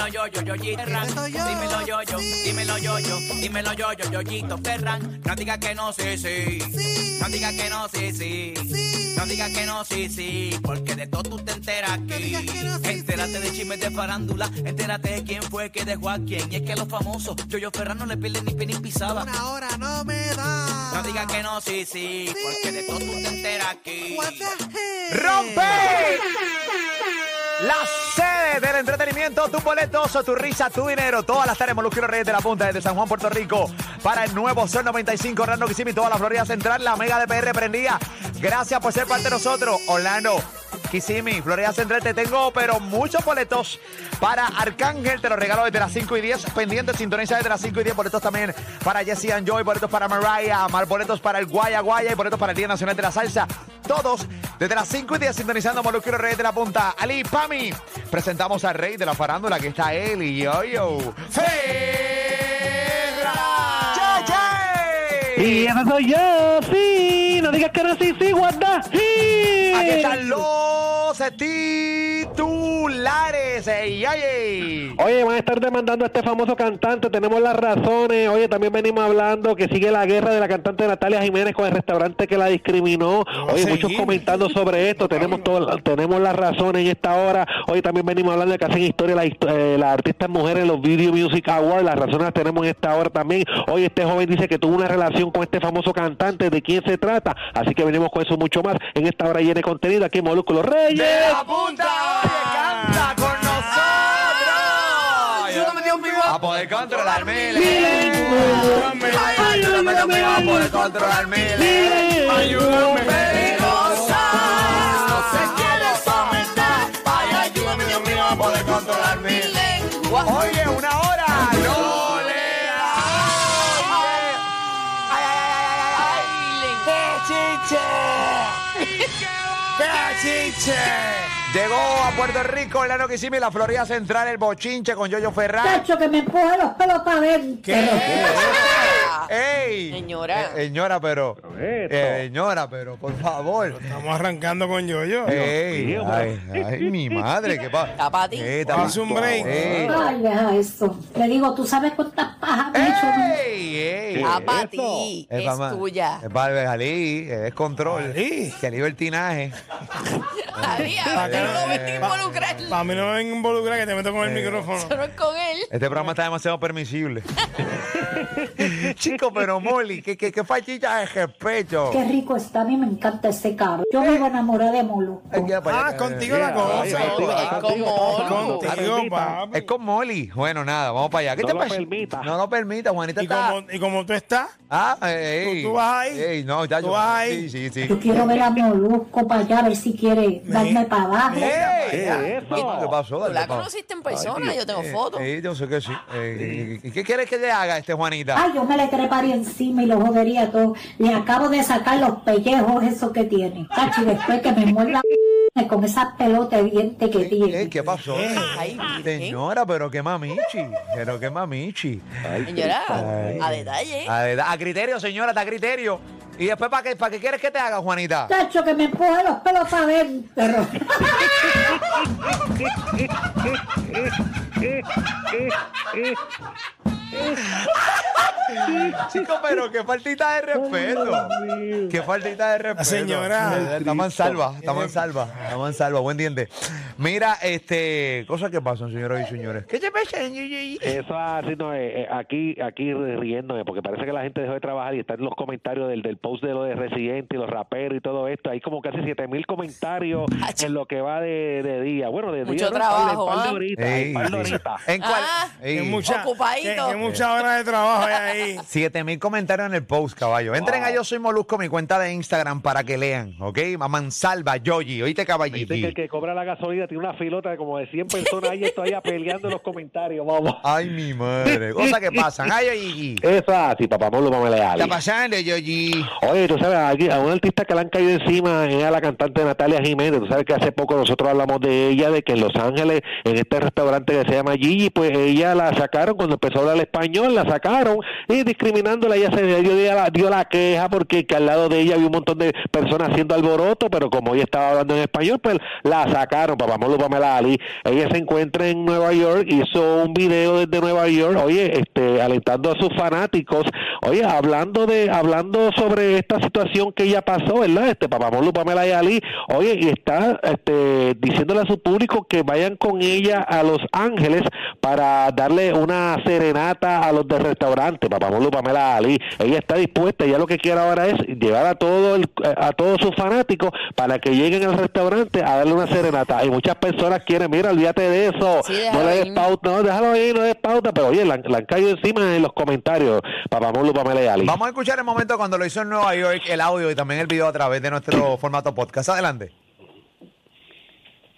dímelo yo, yo, yo, Ferran. Dímelo yo, yo, dímelo yo, yo, dímelo yo, yo, yoyito Ferran. No digas que no, sí, sí. No digas que no, sí, sí. No digas que no, sí, sí. Porque de todo tú te enteras aquí. Entérate de chismes de farándula. Entérate de quién fue que dejó a quién. Y es que los famosos, yo, yo Ferran no le pierden ni pie ni pisada. Una hora no me da. No digas que no, sí, sí. Porque de todo tú te enteras aquí. ¡Rompe! La sede del entretenimiento, tus boletos, tu risa, tu dinero. Todas las tardes, Molusquero Reyes de la Punta desde San Juan, Puerto Rico. Para el nuevo Sol 95, Orlando, Kissimmee, toda la Florida Central. La Mega de PR prendía. Gracias por ser parte de nosotros. Orlando, Kissimmee, Florida Central. Te tengo, pero muchos boletos para Arcángel. Te los regalo desde las 5 y 10. Pendiente, sintoniza desde las 5 y 10. Boletos también para Jesse and Joy. Boletos para Mariah. Más boletos para el Guaya Guaya. Y boletos para el Día Nacional de la Salsa. Todos desde las 5 y 10 sintonizando Molusquero Reyes de la Punta. Ali Pami. Presentamos al rey de la farándula. que está él y yo, yo. Ferra. Y ese soy yo, sí. No digas que sí, sí, guarda. Sí. Aquí titulares. Ey, ey. Oye, van a estar demandando a este famoso cantante. Tenemos las razones. Oye, también venimos hablando que sigue la guerra de la cantante Natalia Jiménez con el restaurante que la discriminó. Oye, muchos comentando sobre esto. Tenemos todo, tenemos las razones en esta hora. Oye, también venimos hablando de que hacen historia las eh, las artistas mujeres en los Video Music Awards. Las razones las tenemos en esta hora también. Oye, este joven dice que tuvo una relación con este famoso cantante. ¿De quién se trata? Así que venimos con eso mucho más en esta hora llena de contenido aquí en Molúsculos Reyes. De la punta, oye, canta con nosotros. Ayúdame, Dios mío. A poder controlar miles. Ay, ayúdame, Dios mío, a poder controlar miles. Ayúdame, Llegó a Puerto Rico, el ano Kissimmee, la Florida Central, el bochinche con Yoyo Ferran. Chacho, que me empuje los pelos para adentro. ¡Ey! Señora. Eh, señora, pero. eh, señora, pero, por favor. Estamos arrancando con yo-yo. ¡Ey! Ay, ay, mi madre, qué pasa. Está pa' ti. Haz un break. ¡Ey! Ay, deja eso. Le digo, ¿tú sabes cuántas pajas me he hecho? ¡Ey! ¡Ey! Pa' eso? ti. Es, ma- tuya. Es para Jalí, es control. Jalí. Que libertinaje. Ahí, a ver, no involucrando. Para mí no me involucra que te meto con el micrófono. Eso no es con él. Este programa está demasiado permisible. Chico, pero Molly, ¿qué, qué, qué fachita de respeto? Qué rico está, a mí me encanta ese carro. Yo me iba a enamorar de Molu. Ah, contigo la cosa. Contigo, papi. Es con Molly. Bueno, nada, vamos para allá. ¿Qué No te lo pasa? permita. No lo permita, Juanita Y está. como, y como tú estás, Ah, ey. ¿Tú- tú vas ahí? Ey, no, ya ¿Tú yo- vas ahí? Sí, sí, sí. Yo quiero ver a Molusco para allá, a ver si quiere darme para abajo. ¿Qué pasó? La conociste en persona, yo tengo fotos. Eh, yo sé que sí. Eh, ¿y ¿Qué quieres que le haga este Juanita? Ay, yo me le treparía encima y lo jodería todo. Le acabo de sacar los pellejos esos que tiene. Cachi, después que me muerda con esa pelota de diente que tiene. ¿Qué pasó? Ay, Señora, pero qué mamichi. Pero qué mamichi. Señora, Ay. a detalle. A, a criterio, señora, está a criterio. ¿Y después para qué, para qué quieres que te haga, Juanita? Chacho, que me empuje los pelos para adentro. Chico, pero qué faltita de respeto. Qué faltita de respeto. señora. Estamos en salva, estamos en salva, estamos en salva, buen diente. Mira, este, cosas que pasan, señoras y señores. ¿Qué te pasa? Eso así no eh, eh, aquí aquí riéndome porque parece que la gente dejó de trabajar y está en los comentarios del, del post de lo de Residente y los raperos y todo esto. Hay como casi siete mil comentarios Ach. en lo que va de, de día. Bueno, de Mucho día. no, trabajo, par de ¿ah? horitas, Ey, par de sí. horitas. ¿En cuál? Ah. Que mucha, Ocupadito. que, que muchas horas de trabajo hay ahí. Siete mil comentarios en el post, caballo. Entren a Yo Soy Molusco, mi cuenta de Instagram, para que lean, ¿ok? A Mansalva, Yoyi, oíste, Dicen que el caballito. que cobra la gasolina tiene una filota de como de 100 personas ahí estoy peleando en los comentarios, vamos. Ay, mi madre. Cosas que pasan. Ay, Yoyi. Eso así, papá Molo, vamos a ¿Qué leer. está pasando, Yoyi? Oye, tú sabes, aquí, a una artista que le han caído encima es a la cantante Natalia Jiménez. Tú sabes que hace poco nosotros hablamos de ella, de que en Los Ángeles, en este restaurante que se llama Gigi, pues ella la sacaron cuando empezó a hablar español, la sacaron y discriminándola. Ella se dio, dio la, queja porque que al lado de ella había un montón de personas haciendo alboroto, pero como ella estaba hablando en español, pues la sacaron. Papá Molo Pamela Ali. Ella se encuentra en Nueva York, hizo un video desde Nueva York, oye, este, alentando a sus fanáticos, oye, hablando de, hablando sobre esta situación que ella pasó, ¿verdad? Este Papá Molo Pamela Ali, oye, y está este, diciéndole a su público que vayan con ella a Los Ángeles para darle una serenata a los del restaurante, Papá Molo Pamela Ali. Ella está dispuesta, ella lo que quiere ahora es llevar a todo el, a todos sus fanáticos para que lleguen al restaurante a darle una serenata. Y muchas personas quieren, mira, olvídate de eso, Sí, no le des pauta, no, déjalo ahí, no le des pauta, pero oye, la, la han caído encima en los comentarios, Papá Molo Pamela Ali. Vamos a escuchar el momento cuando lo hizo en Nueva York, el audio y también el video a través de nuestro formato podcast. Adelante.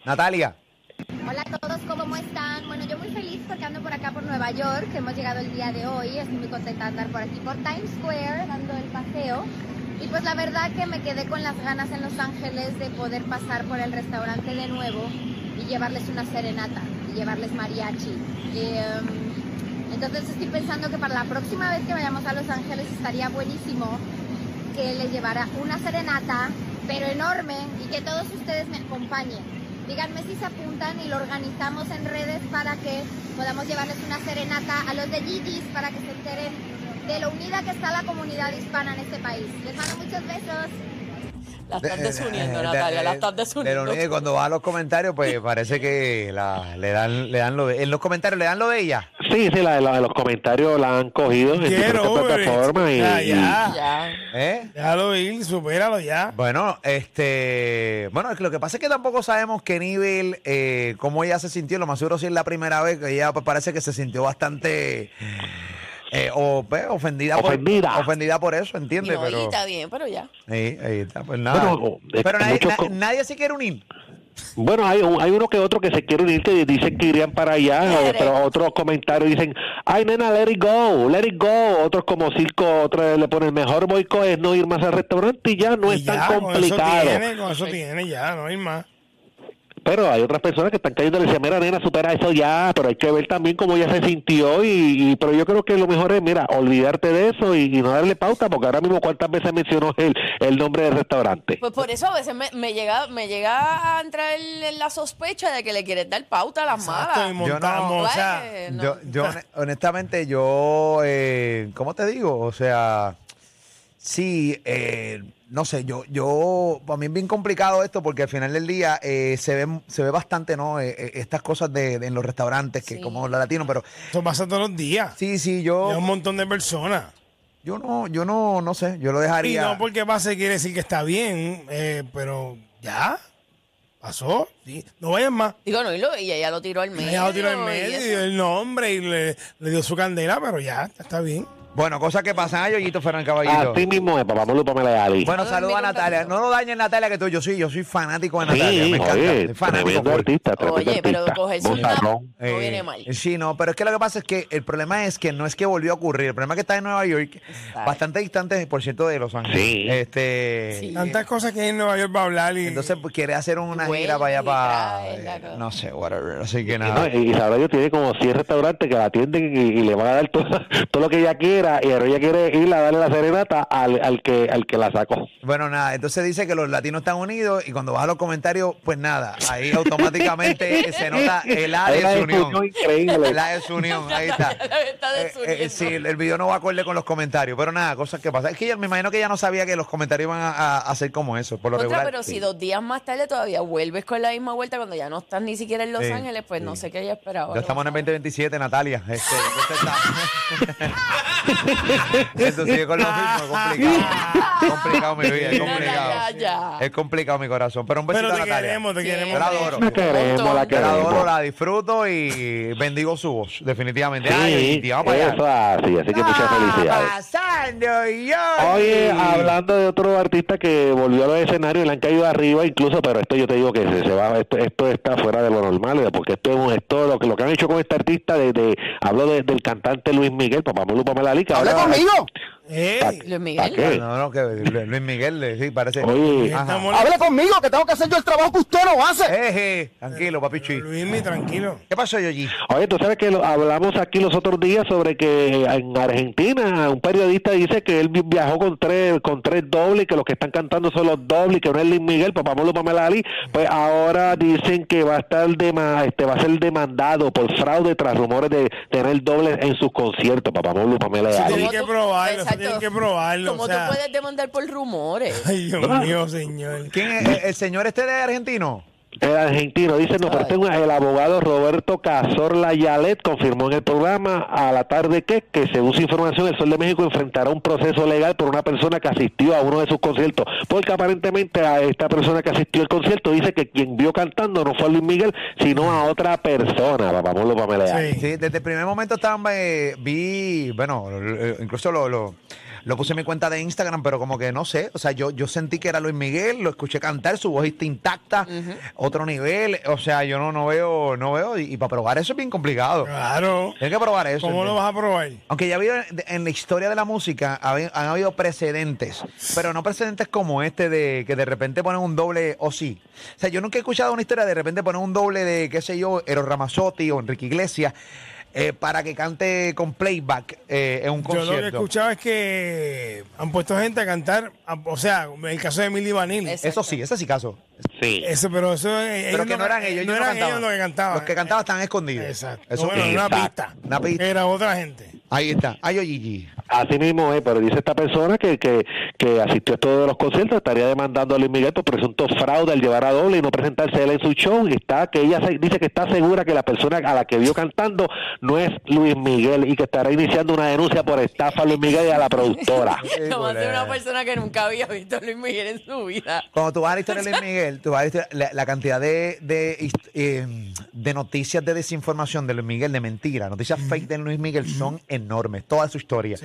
Natalia. Hola a todos, ¿cómo están? Bueno, yo muy feliz porque ando por acá por Nueva York, hemos llegado el día de hoy. Estoy muy contenta de andar por aquí por Times Square, dando el paseo. Y pues la verdad que me quedé con las ganas en Los Ángeles de poder pasar por el restaurante de nuevo y llevarles una serenata y llevarles mariachi. Y, em, entonces estoy pensando que para la próxima vez que vayamos a Los Ángeles estaría buenísimo que les llevara una serenata, pero enorme, y que todos ustedes me acompañen. Díganme si se apuntan y lo organizamos en redes para que podamos llevarles una serenata a los de Gigi's para que se enteren de lo unida que está la comunidad hispana en este país. Les mando muchos besos. La estás desuniendo, De- Natalia, de- la estás desuniendo. que cuando va a los comentarios, pues parece que la- le dan le dan lo de, en los comentarios le dan lo de ella. Sí, sí, la, la- los comentarios la han cogido en Get diferentes over it. plataformas y, Ya, y- ya. Ya. ¿Eh? Déjalo ir, supéralo ya. Bueno, este, bueno, es que lo que pasa es que tampoco sabemos qué nivel, eh, cómo ella se sintió. Lo más seguro si es la primera vez que ella pues, parece que se sintió bastante eh, o, pues, ofendida, Ofendida. por ofendida por eso, ¿entiendes? no, pero está bien, pero ya. ahí, ahí está, pues nada. Bueno, es pero nadie, na- nadie se quiere unir. Bueno, hay, un- hay uno que otro que se quiere unir que dicen que irían para allá, Quiere. pero otros comentarios dicen, ay nena, let it go, let it go. Otros como Circo, otros le ponen, mejor boicot es no ir más al restaurante y ya no Y es tan con eso complicado. tiene, con eso tiene, ya, no hay más. Pero hay otras personas que están cayendo y le dicen, mira nena, supera eso ya, pero hay que ver también cómo ella se sintió y, y- pero yo creo que lo mejor es, mira, olvidarte de eso y, y no darle pauta, porque ahora mismo cuántas veces mencionó el, el nombre del restaurante. Pues por eso a veces me, me llega me llega a entrar el- la sospecha de que le quieres dar pauta a las Exacto, y malas. montamos, o sea, Bueno, Yo, yo hone- honestamente, yo, eh, ¿cómo te digo? O sea, sí, eh, no sé, yo, yo, para mí es bien complicado esto porque al final del día eh, se ve, se ve bastante, ¿no? Eh, eh, estas cosas de, de en los restaurantes, que Sí. como los latinos, pero Eso pasa todos los días. sí, sí, Y yo, un montón de personas. yo no, yo no, no sé, yo lo Y dejaría. no porque pase quiere decir que está bien, eh, pero ya, pasó. sí. No vayan más. Digo, no, y, lo- y ella lo tiró al medio. Ella lo tiró y medio y el nombre y le, le dio su candela, pero ya, está bien. Bueno, cosas que pasan a Yoyito Ferran Caballito. Así mismo es, papá Molo Pamela Ali. Bueno, No saluda a Natalia. No lo dañes, Natalia, que tú, yo soy, yo soy fanático de Natalia. sí, me encanta. oye, soy fanático. tremendo full. artista, tremendo Oye, pero una Bozarrón. no Eh, viene mal. Sí, no, pero es que lo que pasa es que el problema es que no es que volvió a ocurrir. El problema es que está en Nueva York, Exacto. bastante distante, por cierto, de Los Ángeles. Sí. Este, Sí. Tantas cosas que hay en Nueva York para hablar y Entonces pues, quiere hacer una Vuelve gira para allá y para. eh, no sé, whatever. Así que Y, no, nada. y Isabel tiene como 100 restaurantes que la atienden y, y le van a dar todo, todo lo que ella y ahora ella quiere ir a darle la serenata al, al que al que la sacó. Bueno, nada, entonces dice que los latinos están unidos y cuando vas a los comentarios, pues nada, ahí automáticamente se nota el A de su unión. increíble. El A de su unión, ahí está. Está Eh, eh, sí, el, video no va acorde con los comentarios, pero nada, cosas que pasan. Es que ella- me imagino que ella no sabía que los comentarios iban a, a- a ser como eso, por lo Contra, regular. pero si dos días más tarde todavía vuelves con la misma vuelta cuando ya no estás ni siquiera en Los Sí, Ángeles, pues no sé qué ella esperaba. Ya estamos en el 2027, Natalia. Este, está- Eso sigue con lo mismo, es complicado. Es complicado mi vida, es Ya, complicado. ya, ya. Es complicado mi corazón. Pero un besito Pero a te Natalia. queremos, te queremos. Yo la adoro. La queremos, la Yo la queremos. adoro, la disfruto y bendigo su voz, definitivamente. Ay, Sí, y vamos para allá. eso así, así que muchas felicidades. Yo? Oye, hablando de otro artista que volvió a los escenarios y le han caído arriba, incluso, pero esto yo te digo que se, se va, esto, esto está fuera de lo normal, porque esto es un esto lo que lo que han hecho con este artista, de, de- hablo de- del cantante Luis Miguel, papá Mulu Pamela Ali, que Luis ¿Para Miguel. qué? No, no, que Luis Miguel, eh, sí, parece. Oye, Hable conmigo, que tengo que hacer yo el trabajo que usted no hace. Eh, eh, tranquilo, papichi. Luismi, tranquilo. ¿Qué pasó, Yoyi? Oye, tú sabes que lo- hablamos aquí los otros días sobre que en Argentina un periodista dice que él vi- viajó con tres con tres dobles, que los que están cantando son los dobles, que no es Luis Miguel, Papamolo Pamela Ali. Pues ahora dicen que va a estar dema- este va a ser demandado por fraude tras rumores de tener dobles en sus conciertos, Papamolo Pamela Sí, Ali. tienen ¿Cómo que probarlo, Exacto. tienen que probarlo, ¿Cómo o sea. tú puedes demandar por rumores? Ay, Dios mío, señor. ¿Quién es el, el señor este de argentino? El argentino dice, no, pero tengo el abogado Roberto Cazorla Yalet confirmó en el programa a la tarde que, que según su información, el Sol de México enfrentará un proceso legal por una persona que asistió a uno de sus conciertos, porque aparentemente a esta persona que asistió al concierto dice que quien vio cantando no fue a Luis Miguel, sino a otra persona, Papamolo Pamela Ali. Sí. Sí, desde el primer momento estaban, eh, vi, bueno, incluso lo, lo, lo puse en mi cuenta de Instagram, pero como que no sé, o sea, yo, yo sentí que era Luis Miguel, lo escuché cantar, su voz está intacta, otro nivel, o sea, yo no, no veo, no veo, y, y para probar eso es bien complicado. Claro. Tienes que probar eso. ¿Cómo lo vas a probar? Aunque ya ha habido en- la historia de la música han habido precedentes, pero no precedentes como este de que de repente ponen un doble o sí. O sea, yo nunca he escuchado una historia de repente poner un doble de, qué sé yo, Eros Ramazzotti o Enrique Iglesias eh, para que cante con playback eh, en un Yo lo que he concierto. escuchado es que han puesto gente a cantar, a- o sea, el caso de Emily Vanilli. Es- Eso sí, ese sí caso. Sí. Eso, pero eso eh, Pero que no eran ellos, no ellos no eran cantaban. ellos los que cantaban. Los que cantaban estaban escondidos. Exacto. Eso bueno, una pista. Una pista. Era otra gente. Ahí está. Ay, Gigi. Así mismo es, pero dice esta persona que, que, que asistió a todos los conciertos, estaría demandando a Luis Miguel por presunto fraude al llevar a doble y no presentarse él en su show. Y está, que ella se- dice que está segura que la persona a la que vio cantando no es Luis Miguel y que estará iniciando una denuncia por estafa a Luis Miguel y a la productora. Ser una persona que nunca había visto a Luis Miguel en su vida. Cuando tú vas a la historia de Luis Miguel, tú vas a la, historia- la- la cantidad de, de, eh, de noticias de desinformación de Luis Miguel, de mentira, noticias fake de Luis Miguel son enormes, toda su historia.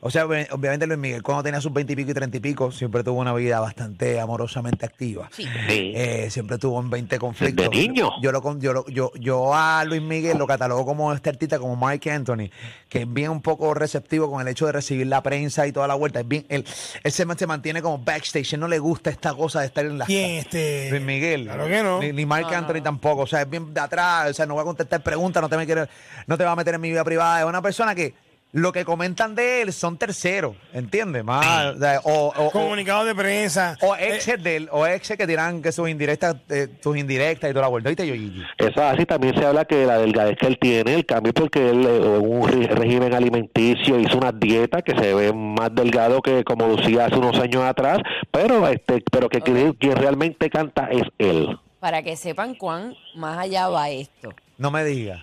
O sea, obvi- obviamente Luis Miguel, cuando tenía sus veintipico y treinta y pico, siempre tuvo una vida bastante amorosamente activa. Sí. Sí. Eh, siempre tuvo en 20 conflictos. Desde niño. Yo, lo, con- yo, lo- yo, yo a Luis Miguel lo catalogo como este artista, como Mike Anthony, que es bien un poco receptivo con el hecho de recibir la prensa y toda la vuelta. Es bien, él, él se, man- se mantiene como backstage, él no le gusta esta cosa de estar en la... ¿Quién este? Luis Miguel. Claro que no. Ni, ni Mark Anthony tampoco. O sea, es bien de atrás. O sea, no voy a contestar preguntas, no te, me quiere- no te va a meter en mi vida privada. Es una persona que lo que comentan de él son terceros, ¿entiendes? Más, o, o, o- o- Comunicados de prensa. o Eh, exes de él, o exes que tiran que sus indirectas, eh, sus indirectas y toda la vuelta. ¿Viste, yo, Gigi? Eso es así, también se habla que la delgadez que él tiene, el cambio porque él eh, en un régimen alimenticio hizo una dieta que se ve más delgado que como lucía hace unos años atrás, pero este pero que quien realmente canta es él. Para que sepan cuán más allá va esto. No me digas.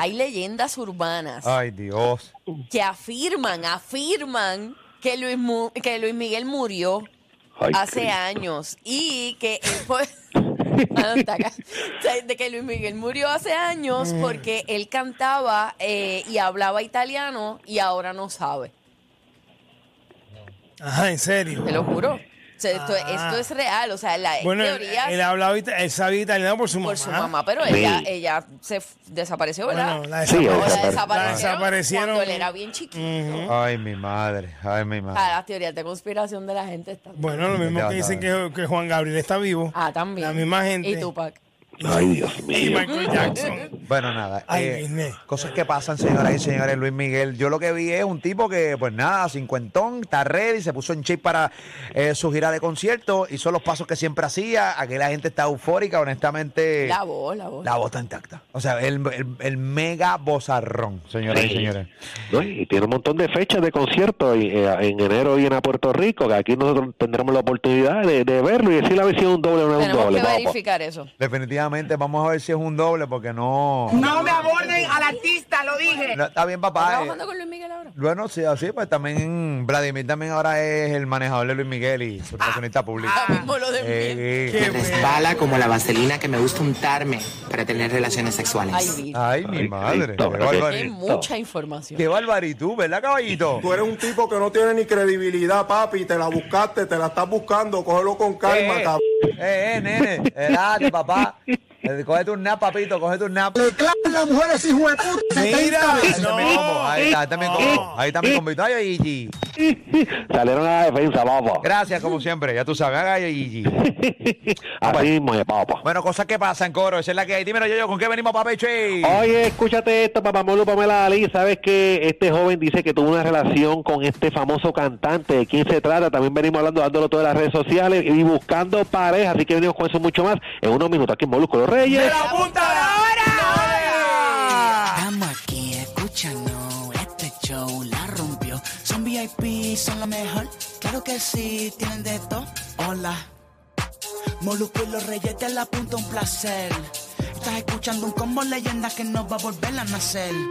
Hay leyendas urbanas Ay, Dios. que afirman, afirman que Luis, Mu- que Luis Miguel murió Ay, hace Cristo. años y que él fue... Ah, no, está acá. O sea, de que Luis Miguel murió hace años porque él cantaba eh, y hablaba italiano y ahora no sabe. Ajá, en serio. Te lo juro. O sea, esto, Ah. esto es real. O sea, la Bueno, él, teoría él hablaba, ita- él sabía italiano por su mamá. por su mamá, pero Sí. ella, ella se f- desapareció, ¿verdad? Bueno, la Sí, O desapareció. la Desapare- desaparecieron, La desaparecieron. cuando él era bien chiquito. Ay, mi madre. Ay, mi madre. Ah, las teorías de conspiración de la gente están. Bueno, lo mismo que dicen que, que Juan Gabriel está vivo. Ah, también. La misma gente. Y Tupac. Ay, Dios Y mío. Michael Jackson. Bueno, nada. Ay, eh, cosas que pasan, señoras y señores. Luis Miguel, yo lo que vi es un tipo que, pues nada, cincuentón, está ready, se puso en shape para eh, su gira de concierto, hizo los pasos que siempre hacía. Aquí la gente está eufórica, honestamente. La voz, la voz. La voz está intacta. O sea, el, el- el mega bozarrón, señoras y señores. ¿no? Y tiene un montón de fechas de conciertos y, eh, en enero viene a Puerto Rico, que aquí nosotros tendremos la oportunidad de, de verlo y decir a ver si es un doble o no es un Tenemos doble. que Vamos, verificar eso. Definitivamente, vamos a ver si es un doble, porque no. No me aborden al artista, lo dije. No, está bien, ¿Estás papá. eh, trabajando con Luis Miguel ahora? Bueno, sí, así, pues también Vladimir también ahora es el manejador de Luis Miguel y su relacionista público. Ahora mismo lo de Miguel. Eh, Qué bueno. Resbala como la vaselina que me gusta untarme para tener relaciones Ay, sexuales. vi. Ay, mi Ay, madre. Qué mucha información. Qué barbaritud, ¿verdad, caballito? Tú eres un tipo que no tiene ni credibilidad, papi. Te la buscaste, te la estás buscando. Cógelo con calma, eh, cabrón. eh, eh, nene, espérate, papá. Eh, Cógete un nap, papito, cógete un nap. Le clavan las mujeres, hijo de puta. Mira, Ahí mi combo, no. ahí está, ahí está mi combo. Ahí está mi combito. Ay, ay, Gigi. Salieron a la defensa, papá. Gracias, como siempre, ya tú sabes. Ay, ay, Gigi. Así mismo, eh, papá. Bueno, cosas que pasan, coro. Esa es la que hay. Dímelo, yo, yo, ¿con qué venimos, papeche? Oye, escúchate esto, papá Molo Pamela Ali. Sabes que este joven dice que tuvo una relación con este famoso cantante. ¿De quién se trata? También venimos hablando, dándolo todas las redes sociales y buscando pareja. Así que venimos con eso mucho más en unos minutos aquí en Molusco Reyes. la punta de la hora! Estamos aquí escuchando este show, la rompió. Son VIP, son lo mejor. Claro que sí, tienen de todo. Hola. Molusco y los reyes de la punta, un placer. Estás escuchando un combo leyenda que no va a volver a nacer.